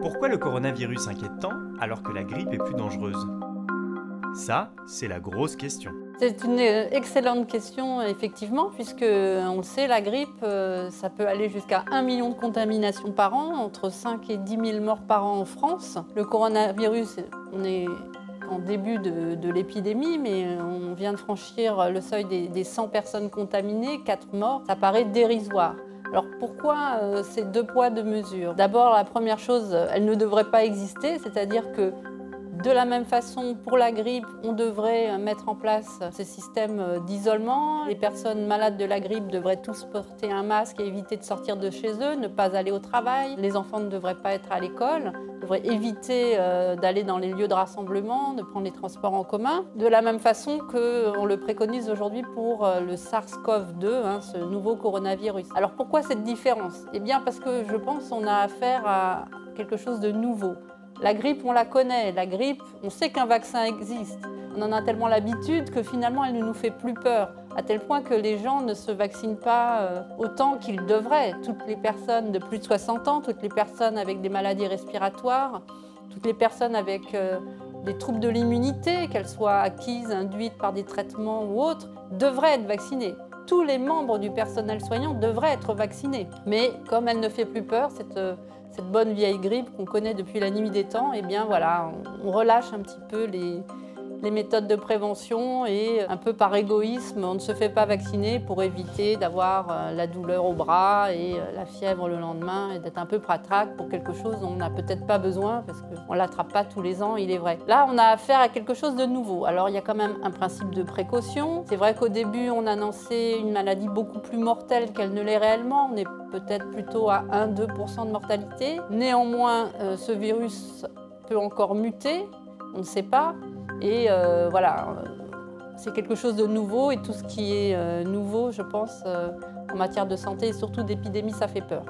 Pourquoi le coronavirus inquiète tant alors que la grippe est plus dangereuse? Ça, c'est la grosse question. C'est une euh, excellente question, effectivement, puisque on le sait, la grippe, euh, ça peut aller jusqu'à 1 million de contaminations par an, entre 5 et 10 000 morts par an en France. Le coronavirus, on est en début de, l'épidémie, mais on vient de franchir le seuil des, 100 personnes contaminées, 4 morts. Ça paraît dérisoire. Alors pourquoi euh, ces deux poids, deux mesures? D'abord, la première chose, elle ne devrait pas exister, c'est-à-dire que de la même façon, pour la grippe, on devrait mettre en place ces systèmes d'isolement. Les personnes malades de la grippe devraient tous porter un masque et éviter de sortir de chez eux, ne pas aller au travail. Les enfants ne devraient pas être à l'école, devraient éviter euh, d'aller dans les lieux de rassemblement, de prendre les transports en commun. De la même façon qu'on le préconise aujourd'hui pour euh, le SARS-CoV-2, hein, ce nouveau coronavirus. Alors pourquoi cette différence? Eh bien parce que je pense qu'on a affaire à quelque chose de nouveau. La grippe, on la connaît. La grippe, on sait qu'un vaccin existe. On en a tellement l'habitude que finalement, elle ne nous fait plus peur, à tel point que les gens ne se vaccinent pas euh, autant qu'ils devraient. Toutes les personnes de plus de 60 ans, toutes les personnes avec des maladies respiratoires, toutes les personnes avec euh, des troubles de l'immunité, qu'elles soient acquises, induites par des traitements ou autres, devraient être vaccinées tous les membres du personnel soignant devraient être vaccinés. Mais comme elle ne fait plus peur, cette, euh, cette bonne vieille grippe qu'on connaît depuis la nuit des temps, eh bien voilà, on relâche un petit peu les, les méthodes de prévention et un peu par égoïsme, on ne se fait pas vacciner pour éviter d'avoir euh, la douleur au bras et euh, la fièvre le lendemain et d'être un peu pratraque pour quelque chose dont on n'a peut-être pas besoin parce qu'on ne l'attrape pas tous les ans, il est vrai. Là, on a affaire à quelque chose de nouveau. Alors, il y a quand même un principe de précaution. C'est vrai qu'au début, on annonçait une maladie beaucoup plus mortelle qu'elle ne l'est réellement. On est peut-être plutôt à 1-2% de mortalité. Néanmoins, euh, ce virus peut encore muter, on ne sait pas. Et euh, voilà, c'est quelque chose de nouveau et tout ce qui est euh, nouveau, je pense, euh, en matière de santé et surtout d'épidémie, ça fait peur.